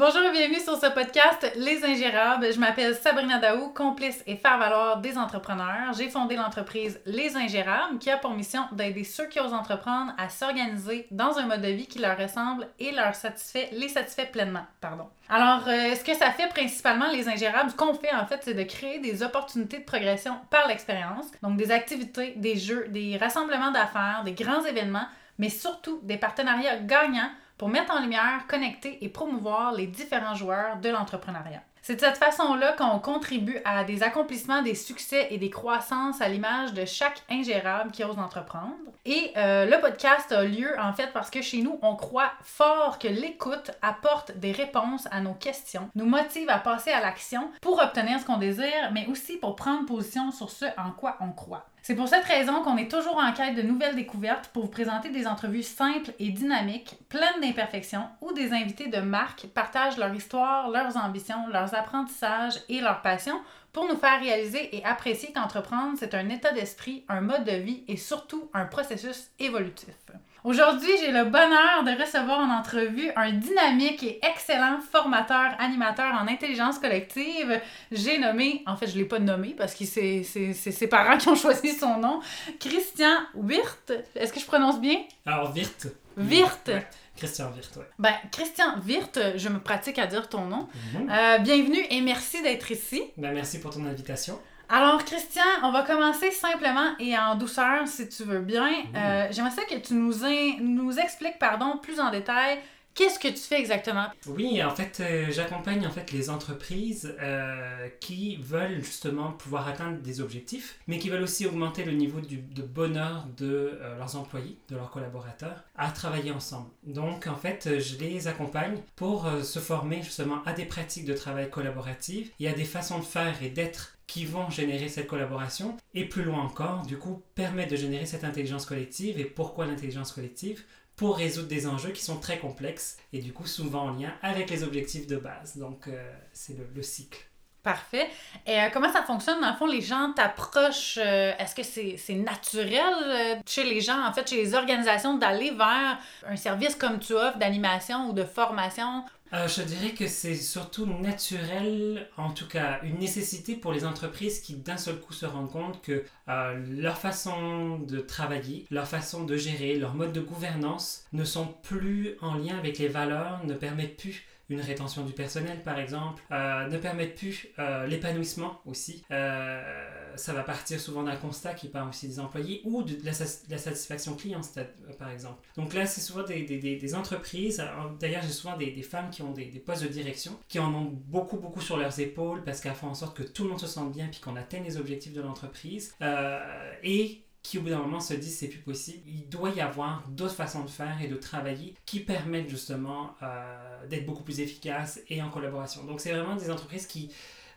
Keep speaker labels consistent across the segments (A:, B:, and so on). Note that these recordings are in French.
A: Bonjour et bienvenue sur ce podcast Les Ingérables. Je m'appelle Sabrina Daou, complice et faire-valoir des entrepreneurs. J'ai fondé l'entreprise Les Ingérables qui a pour mission d'aider ceux qui osent entreprendre à s'organiser dans un mode de vie qui leur ressemble et leur satisfait, les satisfait pleinement. Pardon. Alors, euh, ce que ça fait principalement les ingérables, ce qu'on fait en fait, c'est de créer des opportunités de progression par l'expérience. Donc, des activités, des jeux, des rassemblements d'affaires, des grands événements, mais surtout des partenariats gagnants pour mettre en lumière, connecter et promouvoir les différents joueurs de l'entrepreneuriat. C'est de cette façon-là qu'on contribue à des accomplissements, des succès et des croissances à l'image de chaque ingérable qui ose entreprendre. Et euh, le podcast a lieu en fait parce que chez nous, on croit fort que l'écoute apporte des réponses à nos questions, nous motive à passer à l'action pour obtenir ce qu'on désire, mais aussi pour prendre position sur ce en quoi on croit. C'est pour cette raison qu'on est toujours en quête de nouvelles découvertes pour vous présenter des entrevues simples et dynamiques, pleines d'imperfections, où des invités de marque partagent leur histoire, leurs ambitions, leurs apprentissages et leurs passions pour nous faire réaliser et apprécier qu'entreprendre, c'est un état d'esprit, un mode de vie et surtout un processus évolutif. Aujourd'hui, j'ai le bonheur de recevoir en entrevue un dynamique et excellent formateur, animateur en intelligence collective. J'ai nommé, en fait, je ne l'ai pas nommé parce que c'est ses parents qui ont choisi son nom, Christian Wirth. Est-ce que je prononce bien?
B: Alors, Wirth.
A: Wirth.
B: Christian Wirth, oui.
A: Ben, Christian Wirth, je me pratique à dire ton nom. Mhm. Euh, bienvenue et merci d'être ici.
B: Ben, merci pour ton invitation.
A: Alors, Christian, on va commencer simplement et en douceur, si tu veux bien. Euh, j'aimerais ça que tu nous, nous expliques pardon, plus en détail Qu'est-ce que tu fais exactement?
B: Oui, en fait, euh, j'accompagne en fait les entreprises euh, qui veulent justement pouvoir atteindre des objectifs, mais qui veulent aussi augmenter le niveau de bonheur de leurs employés, de leurs collaborateurs, à travailler ensemble. Donc, en fait, je les accompagne pour se former justement à des pratiques de travail collaboratif et à des façons de faire et d'être qui vont générer cette collaboration et plus loin encore, du coup, permettre de générer cette intelligence collective. Et pourquoi l'intelligence collective? Pour résoudre des enjeux qui sont très complexes et du coup souvent en lien avec les objectifs de base. Donc, euh, c'est le, cycle.
A: Parfait. Et euh, comment ça fonctionne? Dans le fond, les gens t'approchent. Euh, est-ce que c'est naturel chez les gens, en fait, chez les organisations, d'aller vers un service comme tu offres d'animation ou de formation
B: euh, je dirais que c'est surtout naturel, en tout cas une nécessité pour les entreprises qui d'un seul coup se rendent compte que euh, leur façon de travailler, leur façon de gérer, leur mode de gouvernance ne sont plus en lien avec les valeurs, ne permettent plus une rétention du personnel par exemple, euh, ne permettent plus euh, l'épanouissement aussi. Euh, ça va partir souvent d'un constat qui part aussi des employés ou de, la, satisfaction client par exemple. Donc là c'est souvent des, des, des, entreprises, d'ailleurs j'ai souvent des, femmes qui ont des, postes de direction, qui en ont beaucoup beaucoup sur leurs épaules parce qu'elles font en sorte que tout le monde se sente bien puis qu'on atteigne les objectifs de l'entreprise. et qui au bout d'un moment se disent c'est plus possible. Il doit y avoir d'autres façons de faire et de travailler qui permettent justement euh, d'être beaucoup plus efficaces et en collaboration. Donc c'est vraiment des entreprises qui...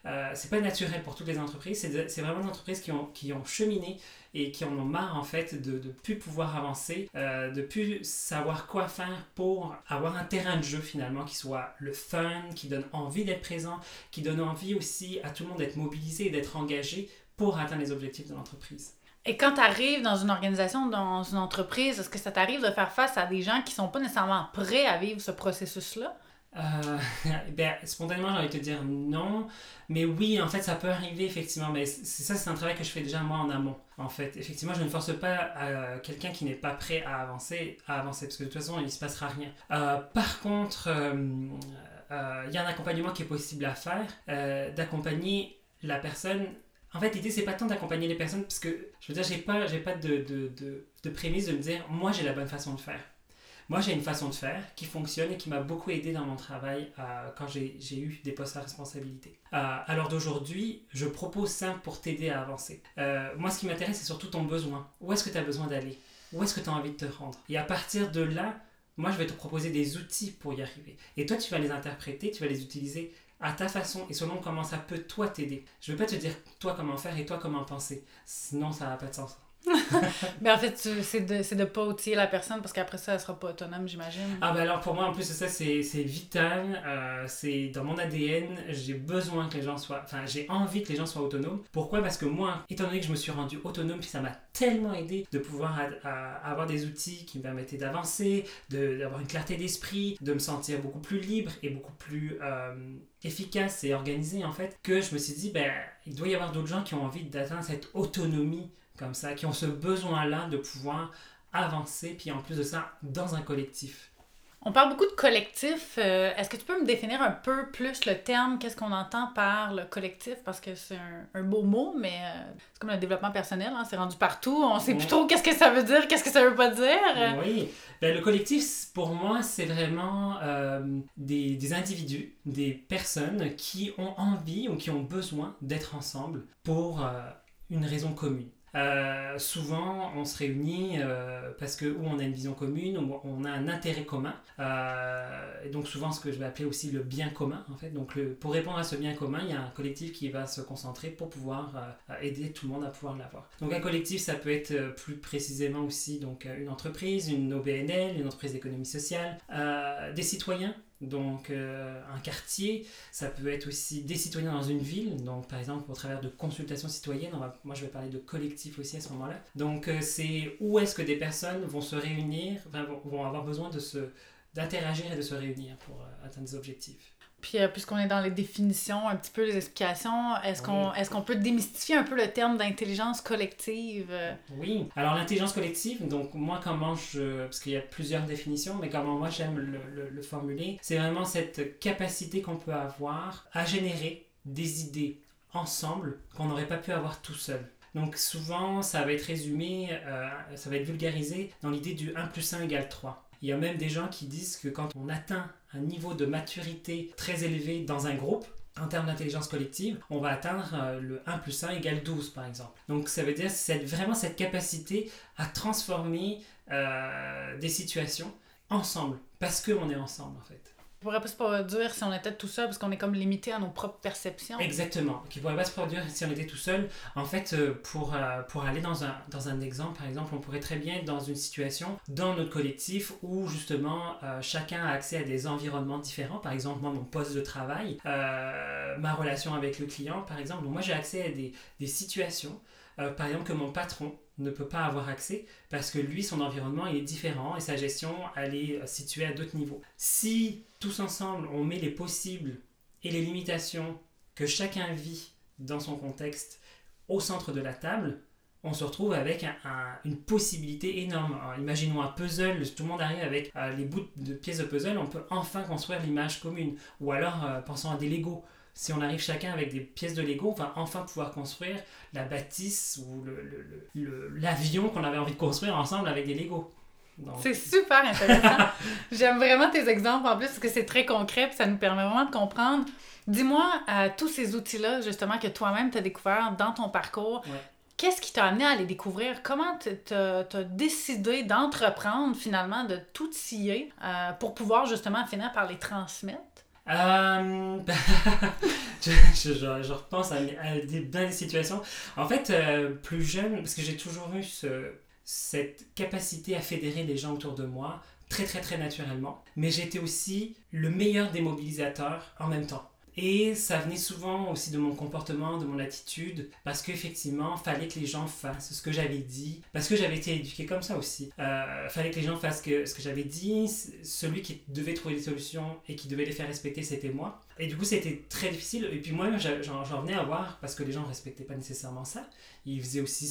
B: Euh, c'est pas naturel pour toutes les entreprises, c'est vraiment des entreprises qui ont, qui ont cheminé et qui en ont marre en fait de ne plus pouvoir avancer, euh, de plus savoir quoi faire pour avoir un terrain de jeu finalement qui soit le fun, qui donne envie d'être présent, qui donne envie aussi à tout le monde d'être mobilisé et d'être engagé pour atteindre les objectifs de l'entreprise.
A: Et quand tu arrives dans une organisation, dans une entreprise, est-ce que ça t'arrive de faire face à des gens qui sont pas nécessairement prêts à vivre ce processus-là?
B: Euh, ben, spontanément, j'ai envie de te dire non. Mais oui, en fait, ça peut arriver, effectivement. Mais ça, c'est un travail que je fais déjà moi en amont. En fait, effectivement, je ne force pas euh, quelqu'un qui n'est pas prêt à avancer, à avancer. Parce que de toute façon, il ne se passera rien. Euh, par contre, euh, il y a un accompagnement qui est possible à faire. d'accompagner la personne en fait, l'idée, c'est pas tant d'accompagner les personnes, parce que, je veux dire, j'ai pas, j'ai pas de, de, de, de, prémisse de me dire, moi, j'ai la bonne façon de faire. Moi, j'ai une façon de faire qui fonctionne et qui m'a beaucoup aidé dans mon travail euh, quand j'ai, eu des postes à responsabilité. Euh, alors d'aujourd'hui, je propose ça pour t'aider à avancer. Euh, moi, ce qui m'intéresse, c'est surtout ton besoin. Où est-ce que tu as besoin d'aller? Où est-ce que tu as envie de te rendre? Et à partir de là, moi, je vais te proposer des outils pour y arriver. Et toi, tu vas les interpréter, tu vas les utiliser à ta façon et selon comment ça peut toi t'aider. Je ne veux pas te dire toi comment faire et toi comment penser, sinon ça n'a pas de sens.
A: Mais en fait, c'est de ne pas outiller la personne parce qu'après ça, elle sera pas autonome, j'imagine.
B: Ah, ben alors pour moi, en plus, ça, c'est vital. Euh, c'est dans mon ADN. J'ai besoin que les gens soient. Enfin, j'ai envie que les gens soient autonomes. Pourquoi? Parce que moi, étant donné que je me suis rendu autonome, puis ça m'a tellement aidé de pouvoir avoir des outils qui me permettaient d'avancer, d'avoir une clarté d'esprit, de me sentir beaucoup plus libre et beaucoup plus. Euh, efficace et organisé en fait que je me suis dit ben il doit y avoir d'autres gens qui ont envie d'atteindre cette autonomie comme ça, qui ont ce besoin-là de pouvoir avancer, puis en plus de ça, dans un collectif.
A: On parle beaucoup de collectif. Euh, est-ce que tu peux me définir un peu plus le terme, qu'est-ce qu'on entend par le collectif? Parce que c'est un, beau mot, mais euh, c'est comme le développement personnel, hein, c'est rendu partout. On sait plus trop qu'est-ce que ça veut dire, qu'est-ce que ça veut pas dire.
B: Oui, ben, le collectif, pour moi, c'est vraiment euh, des, des individus, des personnes qui ont envie ou qui ont besoin d'être ensemble pour une raison commune. Euh, souvent, on se réunit euh, parce que ou on a une vision commune, ou on a un intérêt commun. Euh, et donc souvent, ce que je vais appeler aussi le bien commun, en fait. Donc pour répondre à ce bien commun, il y a un collectif qui va se concentrer pour pouvoir aider tout le monde à pouvoir l'avoir. Donc un collectif, ça peut être plus précisément aussi donc une entreprise, une OBNL, une entreprise d'économie sociale, des citoyens donc euh, un quartier, ça peut être aussi des citoyens dans une ville, donc par exemple au travers de consultations citoyennes, moi je vais parler de collectif aussi à ce moment-là. Donc euh, c'est où est-ce que des personnes vont se réunir, vont avoir besoin de se d'interagir et de se réunir pour euh, atteindre des objectifs.
A: Puis, euh, puisqu'on est dans les définitions, un petit peu les explications, est-ce qu'on est qu'on peut démystifier un peu le terme d'intelligence collective?
B: Oui. Alors, l'intelligence collective, donc moi, comment je. Parce qu'il y a plusieurs définitions, mais comment moi j'aime le, le, formuler, c'est vraiment cette capacité qu'on peut avoir à générer des idées ensemble qu'on n'aurait pas pu avoir tout seul. Donc souvent, ça va être résumé, euh, ça va être vulgarisé dans l'idée du 1 plus 1 égale 3. Il y a même des gens qui disent que quand on atteint un niveau de maturité très élevé dans un groupe, en termes d'intelligence collective, on va atteindre euh, le 1 plus 1 égale 12 par exemple. Donc ça veut dire c'est vraiment cette capacité à transformer euh, des situations ensemble, parce qu'on est ensemble en fait
A: pourrait pas se produire si on était tout seul, parce qu'on est comme limité à nos propres perceptions.
B: Exactement, qui pourrait pas se produire si on était tout seul. En fait, euh, pour, euh, pour aller dans un, dans un exemple, par exemple, on pourrait très bien être dans une situation, dans notre collectif, où justement euh, chacun a accès à des environnements différents. Par exemple, moi, mon poste de travail, ma relation avec le client, par exemple. Donc, moi, j'ai accès à des, des situations, par exemple, que mon patron ne peut pas avoir accès parce que lui, son environnement est différent et sa gestion, elle est située à d'autres niveaux. Si tous ensemble, on met les possibles et les limitations que chacun vit dans son contexte au centre de la table, on se retrouve avec une possibilité énorme. imaginons un puzzle, tout le monde arrive avec euh, les bouts de pièces de puzzle, on peut enfin construire l'image commune. Ou alors, euh, pensons à des Lego si on arrive chacun avec des pièces de Lego, on va enfin pouvoir construire la bâtisse ou l'avion le, qu'on avait envie de construire ensemble avec des Lego.
A: C'est super intéressant. J'aime vraiment tes exemples en plus parce que c'est très concret et ça nous permet vraiment de comprendre. Dis-moi, euh, tous ces outils-là, justement, que toi-même tu as découvert dans ton parcours, qu'est-ce qui t'a amené à les découvrir? Comment tu as, décidé d'entreprendre finalement, de tout scier euh, pour pouvoir justement finir par les transmettre?
B: Euh, je, je, repense à, des, bien des situations. En fait, plus jeune, parce que j'ai toujours eu ce, cette capacité à fédérer les gens autour de moi, très très très naturellement. Mais j'étais aussi le meilleur des mobilisateurs en même temps. Et ça venait souvent aussi de mon comportement, de mon attitude, parce qu'effectivement, fallait que les gens fassent ce que j'avais dit, parce que j'avais été éduqué comme ça aussi. Euh, fallait que les gens fassent que, ce que j'avais dit, celui qui devait trouver des solutions et qui devait les faire respecter, c'était moi. Et du coup, c'était très difficile. Et puis moi, j'en venais à voir, parce que les gens ne respectaient pas nécessairement ça, ils faisaient aussi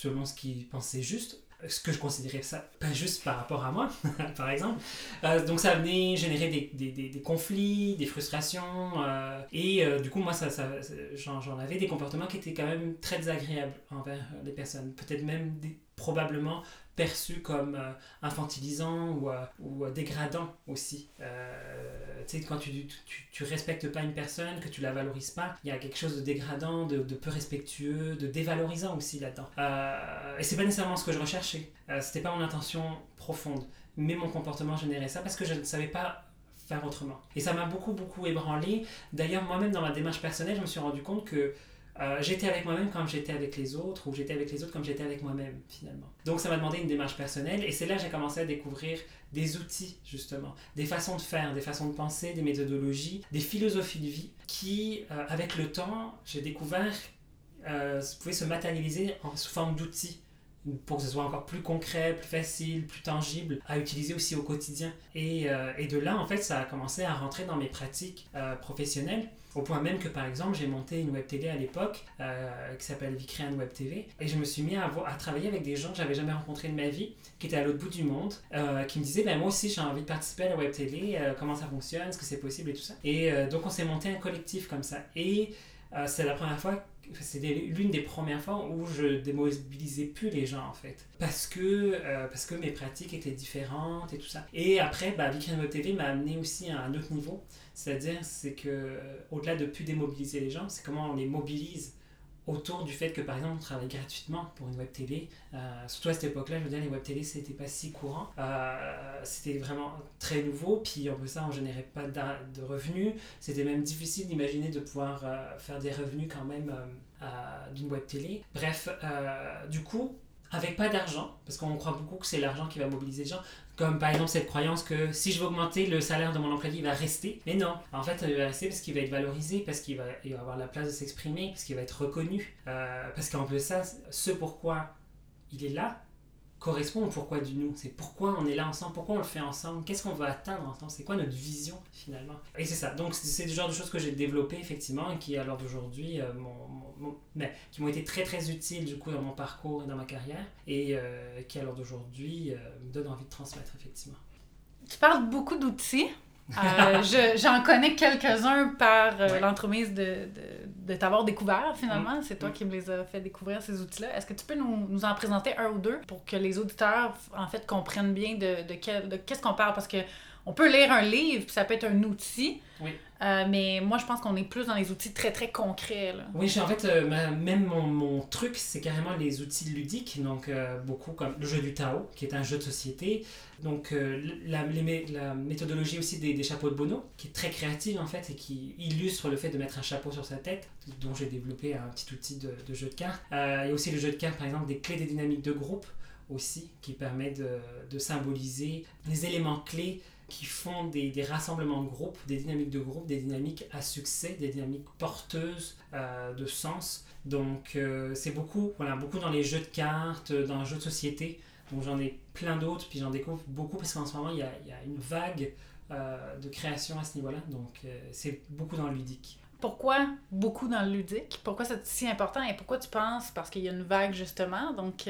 B: selon ce qu'ils pensaient juste ce que je considérais ça pas juste par rapport à moi, par exemple. Euh, donc ça venait générer des, des, des, conflits, des frustrations, euh, et euh, du coup moi ça, ça j'en avais des comportements qui étaient quand même très désagréables envers les personnes, peut-être même probablement perçu comme euh, infantilisant ou, euh, ou euh, dégradant aussi. tu sais, quand tu, tu, tu, respectes pas une personne, que tu la valorises pas, il y a quelque chose de dégradant, de, de peu respectueux, de dévalorisant aussi là-dedans. et c'est pas nécessairement ce que je recherchais. C'était pas mon intention profonde. Mais mon comportement générait ça parce que je ne savais pas faire autrement. Et ça m'a beaucoup, beaucoup ébranlé. D'ailleurs, moi-même, dans ma démarche personnelle, je me suis rendu compte que euh, j'étais avec moi-même comme j'étais avec les autres, ou j'étais avec les autres comme j'étais avec moi-même, finalement. Donc ça m'a demandé une démarche personnelle, et c'est là que j'ai commencé à découvrir des outils, justement, des façons de faire, des façons de penser, des méthodologies, des philosophies de vie, qui, euh, avec le temps, j'ai découvert, euh, pouvaient se matérialiser sous forme d'outils pour que ce soit encore plus concret, plus facile, plus tangible à utiliser aussi au quotidien. Et, de là, en fait, ça a commencé à rentrer dans mes pratiques professionnelles, au point même que, par exemple, j'ai monté une web télé à l'époque euh, qui s'appelle Vicréan Web TV, et je me suis mis à, travailler avec des gens que j'avais jamais rencontrés de ma vie, qui étaient à l'autre bout du monde, qui me disaient, ben, moi aussi j'ai envie de participer à la web télé, comment ça fonctionne, est-ce que c'est possible et tout ça. Et donc on s'est monté un collectif comme ça. Et c'est la première fois c'était l'une des premières fois où je démobilisais plus les gens en fait. Parce que euh, parce que mes pratiques étaient différentes et tout ça. Et après bah Web TV m'a amené aussi à un autre niveau. C'est-à-dire c'est que au-delà de plus démobiliser les gens c'est comment on les mobilise autour du fait que par exemple on travaille gratuitement pour une web télé. Euh, surtout à cette époque-là, je veux dire, les web télé c'était pas si courant. Euh, c'était vraiment très nouveau, puis en plus ça on générait pas de revenus. C'était même difficile d'imaginer de pouvoir euh, faire des revenus quand même d'une web télé. Bref, du coup, avec pas d'argent, parce qu'on croit beaucoup que c'est l'argent qui va mobiliser les gens, comme par exemple cette croyance que si je veux augmenter le salaire de mon employé, il va rester. Mais non, en fait, il va rester parce qu'il va être valorisé, parce qu'il va, avoir la place de s'exprimer, parce qu'il va être reconnu. Euh, parce qu'en plus ça, ce pourquoi il est là, correspond au pourquoi du nous. C'est pourquoi on est là ensemble, pourquoi on le fait ensemble, qu'est-ce qu'on veut atteindre ensemble, c'est quoi notre vision finalement. Et c'est ça. Donc c'est le genre de choses que j'ai développé effectivement et qui à l'heure d'aujourd'hui euh, qui m'ont été très très utiles du coup dans mon parcours et dans ma carrière et euh, qui à l'heure d'aujourd'hui euh, me donnent envie de transmettre effectivement.
A: Tu parles beaucoup d'outils. Euh, j'en connais quelques-uns par l'entremise de, de, t'avoir découvert finalement. Mm. C'est toi mm. qui me les as fait découvrir ces outils-là. Est-ce que tu peux nous, nous, en présenter un ou deux pour que les auditeurs en fait comprennent bien de, de qu'est-ce qu'on parle? Parce que on peut lire un livre, puis ça peut être un outil.
B: Oui.
A: Euh, mais moi, je pense qu'on est plus dans les outils très, très concrets. Là.
B: Oui, en fait, euh, même mon, mon truc, c'est carrément les outils ludiques. Donc, euh, beaucoup comme le jeu du Tao, qui est un jeu de société. Donc, la, méthodologie aussi des, des, chapeaux de Bono, qui est très créative, en fait, et qui illustre le fait de mettre un chapeau sur sa tête, dont j'ai développé un petit outil de, de jeu de cartes. il y a aussi le jeu de cartes, par exemple, des clés des dynamiques de groupe, aussi, qui permet de, de symboliser les éléments clés qui font des, des, rassemblements de groupe, des dynamiques de groupe, des dynamiques à succès, des dynamiques porteuses euh, de sens. Donc euh, c'est beaucoup, voilà, beaucoup dans les jeux de cartes, dans les jeux de société. Donc j'en ai plein d'autres, puis j'en découvre beaucoup parce qu'en ce moment il y a, y a une vague euh, de création à ce niveau-là. Donc c'est beaucoup dans le ludique.
A: Pourquoi beaucoup dans le ludique? Pourquoi c'est si important et pourquoi tu penses? Parce qu'il y a une vague justement. Donc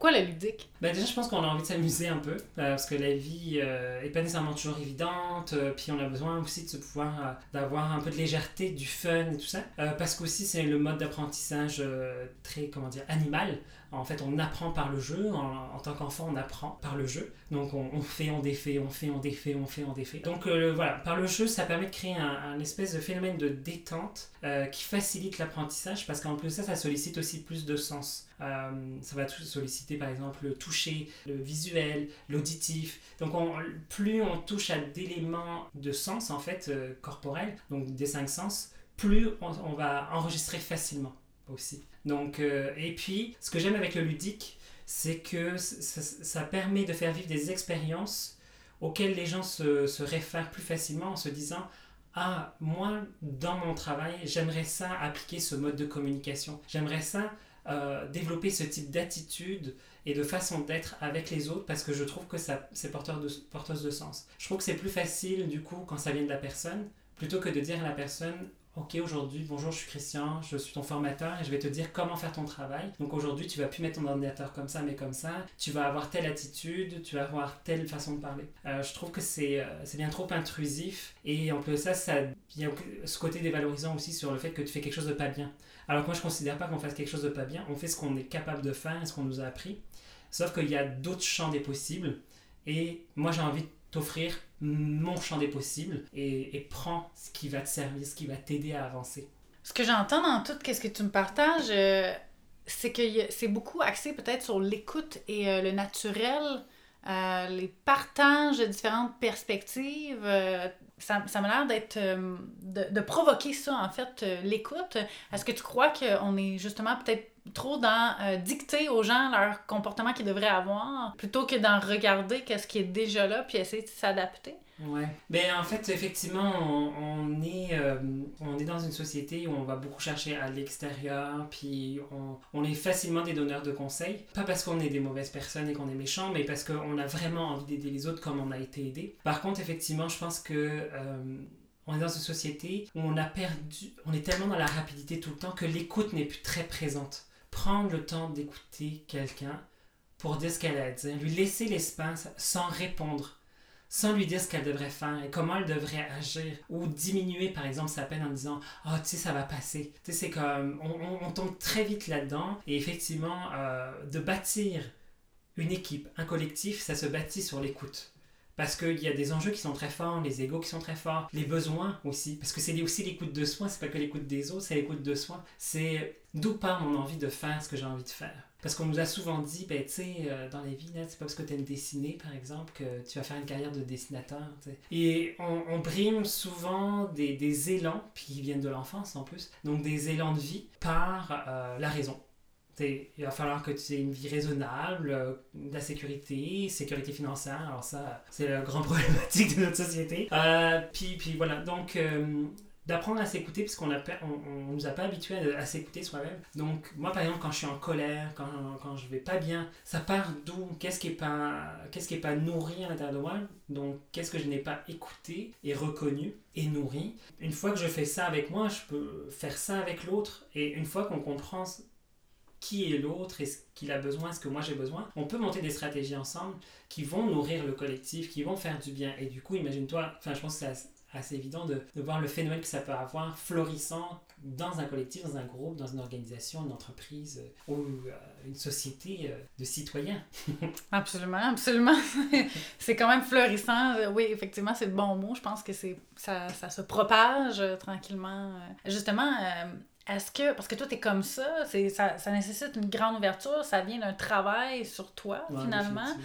A: pourquoi la ludique?
B: Ben Déjà, je pense qu'on a envie de s'amuser un peu, euh, parce que la vie euh, est pas nécessairement toujours évidente, euh, puis on a besoin aussi de se pouvoir, d'avoir un peu de légèreté, du fun et tout ça, parce qu'aussi c'est le mode d'apprentissage très, comment dire, animal. En fait, on apprend par le jeu. En, tant qu'enfant, on apprend par le jeu. Donc, on, fait, on défait, on fait, on défait, on fait, on défait. Donc, voilà, par le jeu, ça permet de créer un, espèce de phénomène de détente qui facilite l'apprentissage parce qu'en plus, ça, ça sollicite aussi plus de sens. Euh, ça va solliciter par exemple le toucher, le visuel, l'auditif. Donc plus on touche à d'éléments de sens en fait euh, corporels, donc des cinq sens, plus on, va enregistrer facilement aussi. Donc, euh, et puis, ce que j'aime avec le ludique, c'est que ça, permet de faire vivre des expériences auxquelles les gens se réfèrent plus facilement en se disant ah, moi, dans mon travail, j'aimerais ça appliquer ce mode de communication. J'aimerais ça euh, développer ce type d'attitude et de façon d'être avec les autres parce que je trouve que ça, c'est porteur de, porteuse de sens. Je trouve que c'est plus facile du coup quand ça vient de la personne plutôt que de dire à la personne Ok, aujourd'hui, bonjour, je suis Christian, je suis ton formateur et je vais te dire comment faire ton travail. Donc aujourd'hui, tu vas plus mettre ton ordinateur comme ça, mais comme ça. Tu vas avoir telle attitude, tu vas avoir telle façon de parler. Euh, je trouve que c'est, euh, c'est bien trop intrusif et en plus ça, ça, il y a ce côté dévalorisant aussi sur le fait que tu fais quelque chose de pas bien. Alors que moi, je ne considère pas qu'on fasse quelque chose de pas bien. On fait ce qu'on est capable de faire ce qu'on nous a appris. Sauf qu'il y a d'autres champs des possibles. Et moi, j'ai envie de t'offrir mon champ des possibles et, et prends ce qui va te servir, ce qui va t'aider à avancer.
A: Ce que j'entends dans tout ce que tu me partages, euh, c'est que c'est beaucoup axé peut-être sur l'écoute et euh, le naturel euh, les partages de différentes perspectives. Ça, m'a l'air d'être. euh, de, de provoquer ça, en fait, euh, l'écoute. Est-ce que tu crois qu'on est justement peut-être trop dans euh, dicter aux gens leur comportement qu'ils devraient avoir plutôt que d'en regarder qu'est-ce qui est déjà là puis essayer de s'adapter?
B: Ouais. Ben, en fait, effectivement, on, on est, euh, on est dans une société où on va beaucoup chercher à l'extérieur, puis on, on est facilement des donneurs de conseils. Pas parce qu'on est des mauvaises personnes et qu'on est méchants, mais parce qu'on a vraiment envie d'aider les autres comme on a été aidé. Par contre, effectivement, je pense que euh, on est dans une société où on a perdu, on est tellement dans la rapidité tout le temps que l'écoute n'est plus très présente. Prendre le temps d'écouter quelqu'un pour dire ce qu'elle a à dire, lui laisser l'espace sans répondre sans lui dire ce qu'elle devrait faire et comment elle devrait agir ou diminuer par exemple sa peine en disant ah tu sais ça va passer tu sais c'est comme on, on- on tombe très vite là-dedans et effectivement euh, de bâtir une équipe un collectif ça se bâtit sur l'écoute parce qu'il y a des enjeux qui sont très forts, les égaux qui sont très forts, les besoins aussi, parce que c'est aussi l'écoute de soi, c'est pas que l'écoute des autres, c'est l'écoute de soi. C'est d'où part mon envie de faire ce que j'ai envie de faire. Parce qu'on nous a souvent dit, ben, tu sais, euh, dans vies, là, c'est pas parce que tu aimes dessiner, par exemple, que tu vas faire une carrière de dessinateur. tu sais. Et on, on brime souvent des, des élans, puis qui viennent de l'enfance en plus, donc des élans de vie par euh, la raison. Tu sais, il va falloir que tu aies une vie raisonnable, euh, de la sécurité, sécurité financière. Alors ça, c'est la grande problématique de notre société. Puis, puis voilà, donc d'apprendre à s'écouter, puisqu'on ne on, on nous a pas habitués à, s'écouter soi-même. Donc moi, par exemple, quand je suis en colère, quand, quand je vais pas bien, ça part d'où? Qu'est-ce qui est pas, qu'est-ce qui est pas nourri à l'intérieur de moi? Donc qu'est-ce que je n'ai pas écouté et reconnu et nourri? Une fois que je fais ça avec moi, je peux faire ça avec l'autre. Et une fois qu'on comprend qui est l'autre et ce qu'il a besoin, ce que moi j'ai besoin, on peut monter des stratégies ensemble qui vont nourrir le collectif, qui vont faire du bien. Et du coup, imagine-toi, enfin je pense que c'est assez, évident de, de voir le phénomène que ça peut avoir florissant dans un collectif, dans un groupe, dans une organisation, une entreprise euh, ou euh, une société euh, de citoyens.
A: Absolument, absolument. c'est quand même florissant. Oui, effectivement, c'est le bon mot. Je pense que c'est ça, ça se propage tranquillement. Justement, est-ce que, parce que toi, t'es comme ça, c'est, ça, ça nécessite une grande ouverture, ça vient d'un travail sur toi,
B: Ouais,
A: finalement.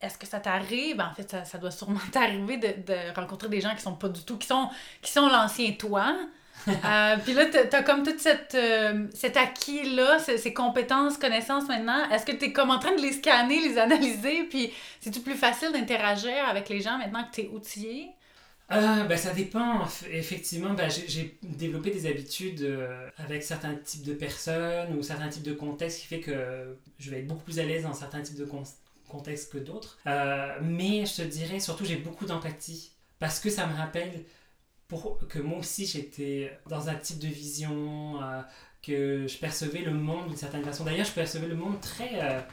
A: Est-ce que ça t'arrive, en fait, ça, ça doit sûrement t'arriver de, de rencontrer des gens qui sont pas du tout, qui sont, qui sont l'ancien toi. Euh, puis là, t'as comme cette, euh, cet acquis-là, ces, ces compétences, connaissances maintenant. Est-ce que t'es comme en train de les scanner, les analyser, puis c'est-tu plus facile d'interagir avec les gens maintenant que t'es outillé?
B: Euh, ben, ça dépend. Eff- Effectivement, ben, j'ai- développé des habitudes euh, avec certains types de personnes ou certains types de contextes qui fait que je vais être beaucoup plus à l'aise dans certains types de con- contextes que d'autres. Euh, mais je te dirais, surtout, j'ai beaucoup d'empathie parce que ça me rappelle pour, que moi aussi j'étais dans un type de vision, euh, que je percevais le monde d'une certaine façon. D'ailleurs, je percevais le monde très.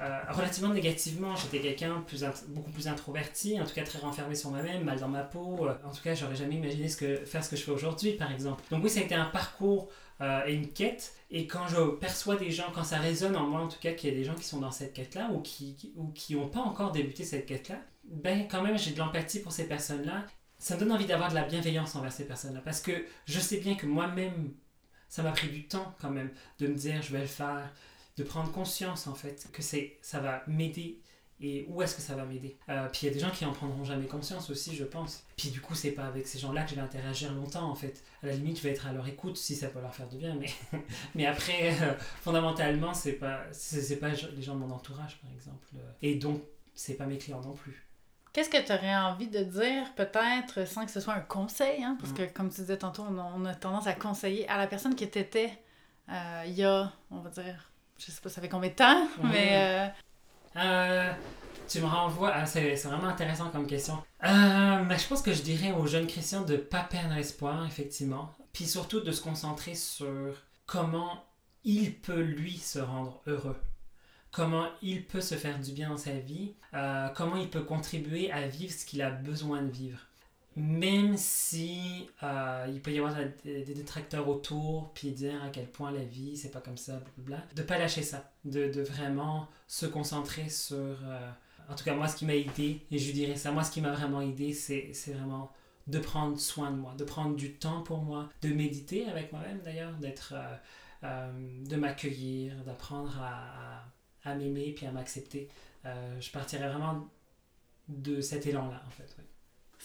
B: Euh, relativement négativement. J'étais quelqu'un beaucoup plus introverti, en tout cas très renfermé sur moi-même, mal dans ma peau. Euh, En tout cas, j'aurais jamais imaginé que, faire ce que je fais aujourd'hui, par exemple. Donc oui, ça a été un parcours euh, et une quête. Et quand je perçois des gens, quand ça résonne en moi, en tout cas, qu'il y a des gens qui sont dans cette quête-là ou qui- ou qui n'ont pas encore débuté cette quête-là, ben quand même, j'ai de l'empathie pour ces personnes-là. Ça me donne envie d'avoir de la bienveillance envers ces personnes-là. Parce que je sais bien que moi-même, ça m'a pris du temps quand même de me dire je vais le faire, de prendre conscience en fait que c'est ça va m'aider et où est-ce que ça va m'aider. Euh, puis il y a des gens qui en prendront jamais conscience aussi, je pense. Puis du coup, c'est pas avec ces gens-là que je vais interagir longtemps en fait. À la limite, je vais être à leur écoute si ça peut leur faire du bien, mais, mais après, euh, fondamentalement, c'est pas, c'est, pas les gens de mon entourage par exemple. Et donc, c'est pas mes clients non plus.
A: Qu'est-ce que tu aurais envie de dire, peut-être, sans que ce soit un conseil, hein? parce
B: Mm.
A: que, comme tu disais tantôt, on a, on a tendance à conseiller à la personne qui t'était euh, il y a, on va dire, je sais pas, ça fait combien de temps,
B: Ouais.
A: mais euh,
B: Euh, tu me renvoies. ah, c'est, c'est vraiment intéressant comme question. Euh, mais je pense que je dirais aux jeunes chrétiens de pas perdre espoir, effectivement. Puis surtout de se concentrer sur comment il peut, lui, se rendre heureux. Comment il peut se faire du bien dans sa vie. euh, comment il peut contribuer à vivre ce qu'il a besoin de vivre. Même si euh, il peut y avoir des, détracteurs autour, puis dire à quel point la vie, c'est pas comme ça, blablabla. De pas lâcher ça. De, de vraiment se concentrer sur... euh, en tout cas, moi, ce qui m'a aidé, et je dirais ça, moi, ce qui m'a vraiment aidé, c'est vraiment de prendre soin de moi, de prendre du temps pour moi, de méditer avec moi-même d'ailleurs, d'être... euh, de m'accueillir, d'apprendre à, à, à m'aimer puis à m'accepter. je partirais vraiment de cet élan-là, en fait.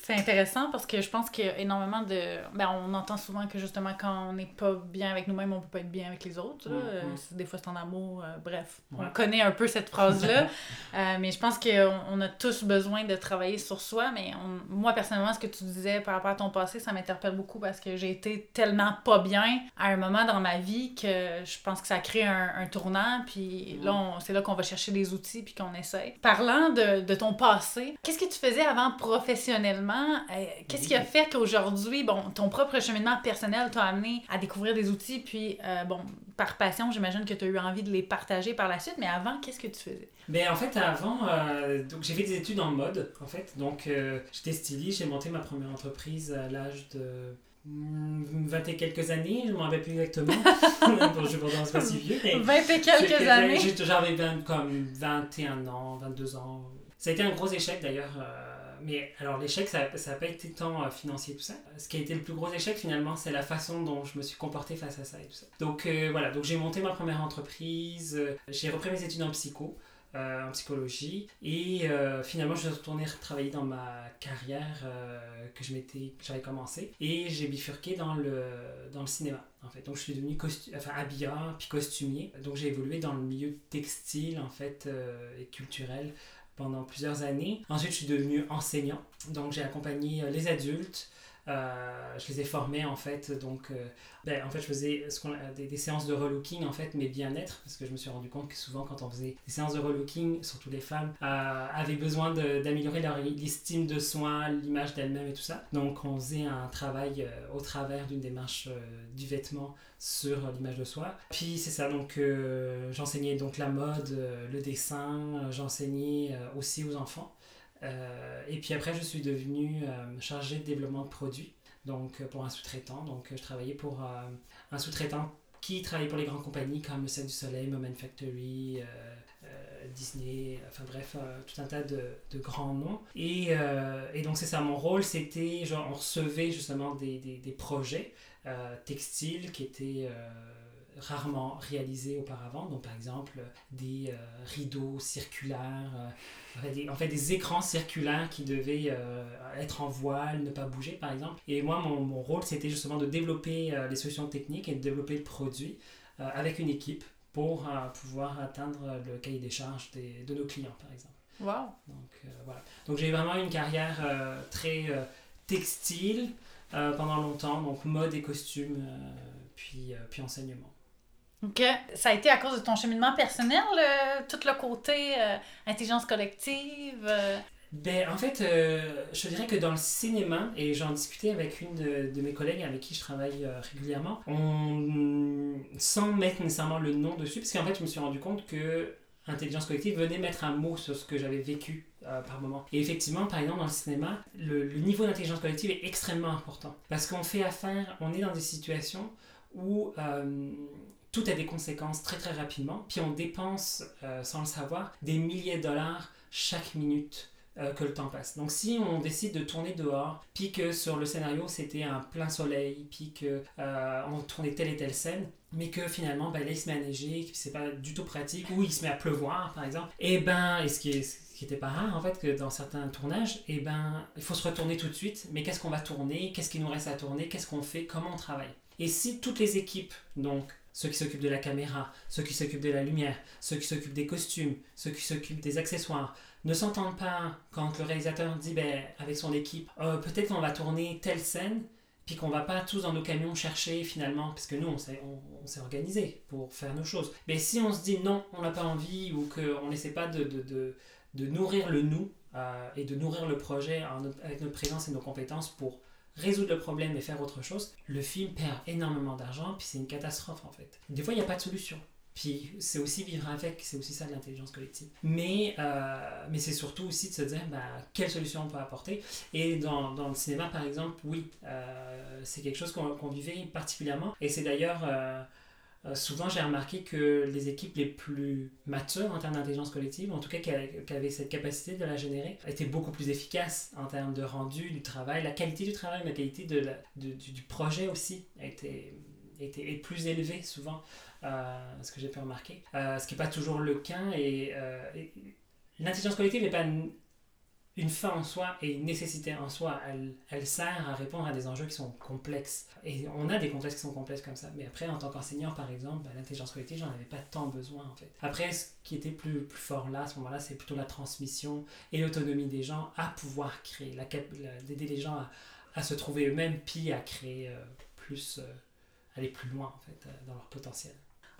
A: C'est intéressant parce que je pense qu'il y a énormément de. Ben, on entend souvent que justement, quand on n'est pas bien avec nous-mêmes, on peut pas être bien avec les autres. Des fois, c'est en amour. Euh, bref, on connaît un peu cette phrase-là. Euh, mais je pense qu'on on a tous besoin de travailler sur soi. Mais moi, personnellement, ce que tu disais par rapport à ton passé, ça m'interpelle beaucoup parce que j'ai été tellement pas bien à un moment dans ma vie que je pense que ça crée un, un tournant. Puis là, c'est là qu'on va chercher des outils puis qu'on essaye. Parlant de, de ton passé, qu'est-ce que tu faisais avant professionnellement? Euh, qu'est-ce qui a fait qu'aujourd'hui, bon, ton propre cheminement personnel t'a amené à découvrir des outils, puis, euh, bon, par passion, j'imagine que tu as eu envie de les partager par la suite, mais avant, qu'est-ce que tu faisais?
B: Ben, en fait, avant, euh, donc j'ai fait des études en mode, en fait. Donc, j'étais styliste, j'ai monté ma première entreprise à l'âge de 20 et quelques années, je ne m'en rappelle plus exactement. bon, je ne pas si vieux.
A: 20 et quelques années.
B: J'avais comme 21 ans, 22 ans. Ça a été un gros échec d'ailleurs mais alors l'échec, ça n'a pas été tant euh, financier tout ça. Ce qui a été le plus gros échec finalement, c'est la façon dont je me suis comporté face à ça et tout ça. Donc euh, voilà, donc j'ai monté ma première entreprise, euh, j'ai repris mes études en psycho. en psychologie et finalement je suis retourné travailler dans ma carrière que j'avais commencé et j'ai bifurqué dans le dans le cinéma en fait donc je suis devenu enfin puis costumier donc j'ai évolué dans le milieu textile en fait et culturel pendant plusieurs années. Ensuite, je suis devenu enseignant. Donc, j'ai accompagné euh, les adultes. Euh, je les ai formés en fait. Donc, euh, ben, en fait, je faisais des, séances de relooking en fait, mais bien-être, parce que je me suis rendu compte que souvent, quand on faisait des séances de relooking, surtout les femmes, avaient besoin d'améliorer leur estime de soi, l'image d'elles-mêmes et tout ça. Donc, on faisait un travail au travers d'une démarche du vêtement sur l'image de soi. Puis c'est ça, donc euh, j'enseignais donc la mode, euh, le dessin, euh, j'enseignais aussi aux enfants. Et puis après, je suis devenue chargée de développement de produits, donc pour un sous-traitant. Donc je travaillais pour un sous-traitant qui travaillait pour les grandes compagnies comme le du Soleil, Moment Factory, Disney, enfin bref, tout un tas de, de grands noms. Et, et donc c'est ça, mon rôle, c'était, genre, on recevait justement des, des, des projets euh, textiles qui étaient euh, rarement réalisés auparavant. Donc, par exemple, des euh, rideaux circulaires, en fait des écrans circulaires qui devaient être en voile, ne pas bouger, par exemple. Et moi, mon, mon rôle, c'était justement de développer les solutions techniques et de développer le produit avec une équipe pour pouvoir atteindre le cahier des charges des, de nos clients, par exemple.
A: Wow.
B: Donc, voilà. Donc, j'ai vraiment une carrière très textile, euh, pendant longtemps, donc mode et costume, euh, puis, euh, puis enseignement.
A: OK. Ça a été à cause de ton cheminement personnel, tout le côté intelligence collective?
B: Ben, en fait, je dirais que dans le cinéma, et j'en discutais avec une de, mes collègues avec qui je travaille régulièrement, on, sans mettre nécessairement le nom dessus, parce qu'en fait, je me suis rendu compte que intelligence collective venait mettre un mot sur ce que j'avais vécu euh, par moment. Et effectivement, par exemple, dans le cinéma, le, niveau d'intelligence collective est extrêmement important. Parce qu'on fait affaire, on est dans des situations où euh, tout a des conséquences très très rapidement, puis on dépense, euh, sans le savoir, des milliers de dollars chaque minute que le temps passe. Donc si on décide de tourner dehors, puis que sur le scénario c'était un plein soleil, puis que on tournait telle et telle scène, mais que finalement ben, là il se met à neiger, puis c'est pas du tout pratique, ou il se met à pleuvoir par exemple, et ben, et ce qui est pas rare en fait que dans certains tournages, eh ben, il faut se retourner tout de suite. Mais qu'est-ce qu'on va tourner Qu'est-ce qui nous reste à tourner Qu'est-ce qu'on fait Comment on travaille Et si toutes les équipes, donc ceux qui s'occupent de la caméra, ceux qui s'occupent de la lumière, ceux qui s'occupent des costumes, ceux qui s'occupent des accessoires, ne s'entendent pas quand le réalisateur dit ben, avec son équipe, euh, peut-être qu'on va tourner telle scène, puis qu'on va pas tous dans nos camions chercher finalement, parce que nous, on s'est, on, organisé pour faire nos choses. Mais si on se dit non, on n'a pas envie, ou qu'on n'essaie pas de, de de nourrir le nous euh, et de nourrir le projet avec notre présence et nos compétences pour résoudre le problème et faire autre chose, le film perd énormément d'argent, puis c'est une catastrophe en fait. Des fois, il n'y a pas de solution. Puis c'est aussi vivre avec, c'est aussi ça de l'intelligence collective. Mais, euh, mais c'est surtout aussi de se dire bah, quelle solution on peut apporter. Et dans, dans le cinéma, par exemple, oui, euh, c'est quelque chose qu'on vivait particulièrement. Et c'est d'ailleurs euh, souvent, j'ai remarqué que les équipes les plus matures en termes d'intelligence collective, en tout cas qui, avaient cette capacité de la générer, étaient beaucoup plus efficaces en termes de rendu du travail. La qualité du travail, la qualité de du, projet aussi était, était plus élevée souvent, euh, ce que j'ai pu remarquer. Euh, ce qui n'est pas toujours le cas. Et, l'intelligence collective n'est pas une, fin en soi et une nécessité en soi. Elle, elle sert à répondre à des enjeux qui sont complexes. Et on a des contextes qui sont complexes comme ça. Mais après, en tant qu'enseignant, par exemple, bah, l'intelligence collective, j'en avais pas tant besoin en fait. Après, ce qui était plus, plus fort là, à ce moment-là, c'est plutôt la transmission et l'autonomie des gens à pouvoir créer, la, la- d'aider les gens à, à se trouver eux-mêmes, puis à créer euh, plus, euh, aller plus loin en fait, euh, dans leur potentiel.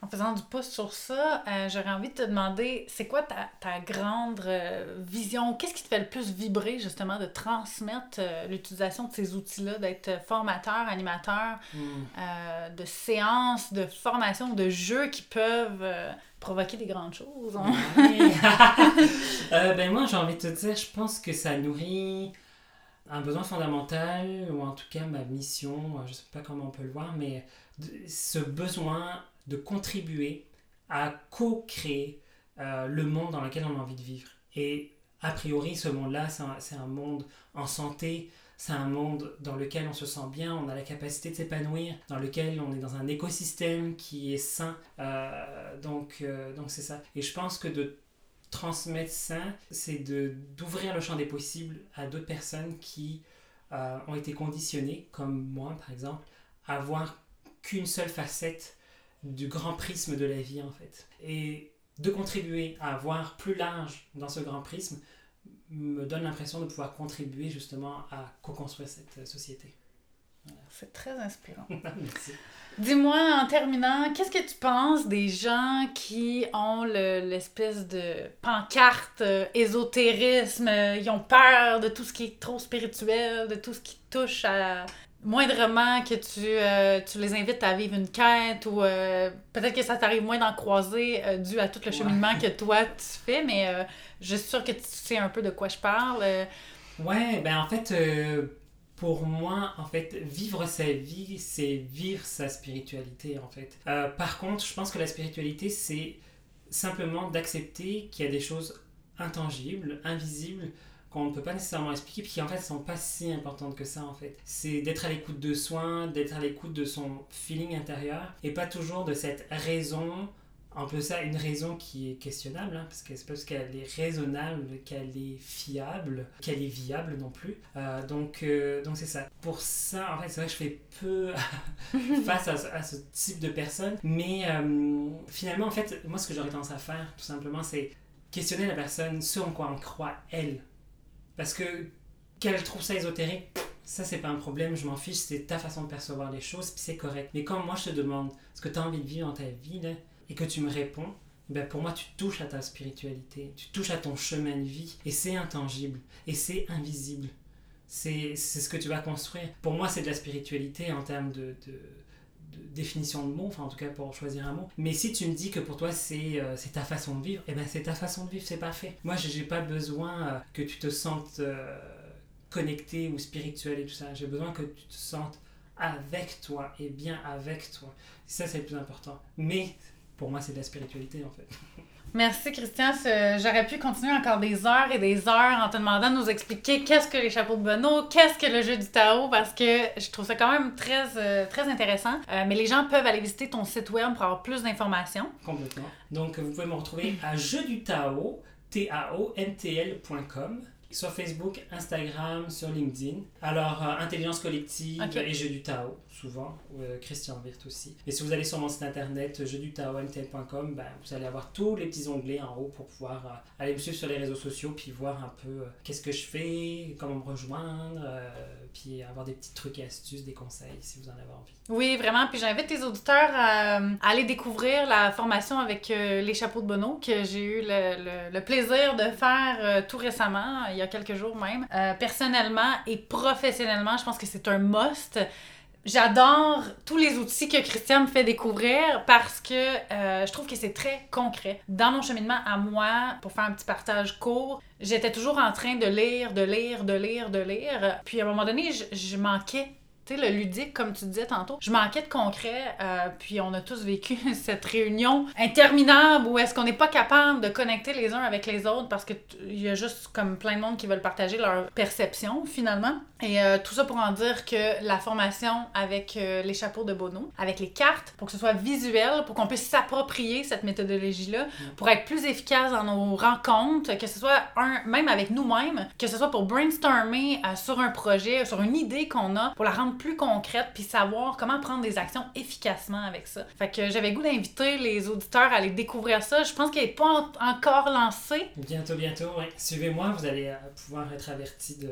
A: En faisant du pouce sur ça, euh, j'aurais envie de te demander, c'est quoi ta, ta grande euh, vision? Qu'est-ce qui te fait le plus vibrer, justement, de transmettre euh, l'utilisation de ces outils-là, d'être formateur, animateur, euh, de séances, de formation, de jeux qui peuvent provoquer des grandes choses? hein?
B: Ben moi, j'ai envie de te dire, je pense que ça nourrit un besoin fondamental, ou en tout cas ma mission, je sais pas comment on peut le voir, mais ce besoin de contribuer à co-créer euh, le monde dans lequel on a envie de vivre. Et a priori, ce monde-là, c'est un, un monde en santé, c'est un monde dans lequel on se sent bien, on a la capacité de s'épanouir, dans lequel on est dans un écosystème qui est sain. Euh, donc, euh, donc c'est ça. Et je pense que de transmettre ça, c'est d'ouvrir le champ des possibles à d'autres personnes qui ont été conditionnées, comme moi par exemple, à voir qu'une seule facette du grand prisme de la vie en fait. Et de contribuer à voir plus large dans ce grand prisme me donne l'impression de pouvoir contribuer justement à co-construire cette euh, société.
A: C'est très inspirant.
B: Merci.
A: Dis-moi, en terminant, qu'est-ce que tu penses des gens qui ont le- l'espèce de pancarte euh, ésotérisme, euh, ils ont peur de tout ce qui est trop spirituel, de tout ce qui touche à moindrement que tu, euh, tu les invites à vivre une quête ou euh, peut-être que ça t'arrive moins d'en croiser euh, dû à tout le
B: Ouais.
A: cheminement que toi tu fais, mais euh, je suis sûre que tu sais un peu de quoi je parle.
B: Ouais, ben en fait, pour moi, en fait, vivre sa vie, c'est vivre sa spiritualité, en fait. Par contre, je pense que la spiritualité, c'est simplement d'accepter qu'il y a des choses intangibles, invisibles, qu'on ne peut pas nécessairement expliquer, puis qui en fait sont pas si importantes que ça, en fait. C'est d'être à l'écoute de soi, d'être à l'écoute de son feeling intérieur, et pas toujours de cette raison un peu ça, une raison qui est questionnable, hein, parce que c'est pas parce qu'elle est raisonnable qu'elle est fiable, qu'elle est viable non plus. Euh, donc, euh, donc c'est ça. Pour ça, en fait, c'est vrai que je fais peu face à, ce- ce type de personnes, mais euh, finalement, en fait, moi, ce que j'aurais tendance à faire, tout simplement, c'est questionner la personne sur en quoi on croit elle. Parce que qu'elle trouve ça ésotérique, ça c'est pas un problème, je m'en fiche, c'est ta façon de percevoir les choses, puis c'est correct. Mais quand moi je te demande ce que tu as envie de vivre dans ta vie, là, et que tu me réponds, ben pour moi tu touches à ta spiritualité, tu touches à ton chemin de vie, et c'est intangible, et c'est invisible. C'est ce que tu vas construire. Pour moi c'est de la spiritualité en termes de, de définition de mots, enfin en tout cas pour choisir un mot. Mais si tu me dis que pour toi c'est euh, ta façon de vivre, eh ben c'est ta façon de vivre, c'est parfait. Moi j'ai pas besoin euh, que tu te sentes euh, connecté ou spirituel et tout ça. J'ai besoin que tu te sentes avec toi et bien avec toi. Ça c'est le plus important. Mais pour moi c'est de la spiritualité en fait.
A: Merci Christian, j'aurais pu continuer encore des heures et des heures en te demandant de nous expliquer qu'est-ce que les chapeaux de Bono, qu'est-ce que le jeu du Tao, parce que je trouve ça quand même très, euh, intéressant. Euh, mais les gens peuvent aller visiter ton site web pour avoir plus d'informations.
B: Complètement. Donc vous pouvez me retrouver à jeu du Tao, T-A-O-M-T-L.com sur Facebook, Instagram, sur LinkedIn. Alors, euh, intelligence collective et jeu du Tao, souvent. euh, Christian Wirth aussi. Et si vous allez sur mon site internet, jeu du Tao, MTL.com, ben, vous allez avoir tous les petits onglets en haut pour pouvoir euh, aller me suivre sur les réseaux sociaux, puis voir un peu euh, qu'est-ce que je fais, comment me rejoindre, euh, puis avoir des petits trucs et astuces, des conseils si vous en avez envie.
A: Oui, vraiment. Puis j'invite tes auditeurs à, à aller découvrir la formation avec euh, les chapeaux de Bono que j'ai eu le, le- le plaisir de faire euh, tout récemment, il y a quelques jours même. Euh, personnellement et professionnellement, je pense que c'est un must. J'adore tous les outils que Christian me fait découvrir parce que euh, je trouve que c'est très concret. Dans mon cheminement à moi, pour faire un petit partage court, j'étais toujours en train de lire, de lire, de lire, de lire. Puis à un moment donné, je, je manquais tu sais, le ludique, comme tu disais tantôt, je manquais de concret, euh, puis on a tous vécu cette réunion interminable où est-ce qu'on n'est pas capable de connecter les uns avec les autres parce qu'il y a juste comme plein de monde qui veulent partager leur perception finalement. Et euh, tout ça pour en dire que la formation avec euh, les chapeaux de Bono, avec les cartes, pour que ce soit visuel, pour qu'on puisse s'approprier cette méthodologie-là, pour être plus efficace dans nos rencontres, que ce soit un, même avec nous-mêmes, que ce soit pour brainstormer sur un projet, sur une idée qu'on a, pour la rendre plus concrète, puis savoir comment prendre des actions efficacement avec ça. Fait que j'avais goût d'inviter les auditeurs à aller découvrir ça. Je pense qu'elle n'est pas en- encore lancée.
B: Bientôt, bientôt, ouais. Suivez-moi, vous allez euh, pouvoir être averti de,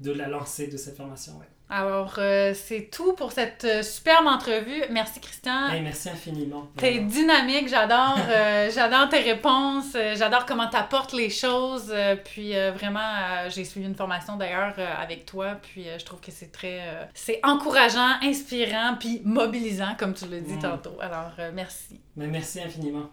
B: de la lancée de cette formation.
A: Alors, euh, c'est tout pour cette euh, superbe entrevue. Merci, Christian.
B: Hey, merci infiniment.
A: T'es dynamique, j'adore, euh, j'adore tes réponses, j'adore comment t'apportes les choses. puis vraiment, j'ai suivi une formation d'ailleurs avec toi, puis je trouve que c'est très, c'est encourageant, inspirant, puis mobilisant, comme tu l'as dit
B: Mm.
A: tantôt. Alors, merci.
B: Mais merci infiniment.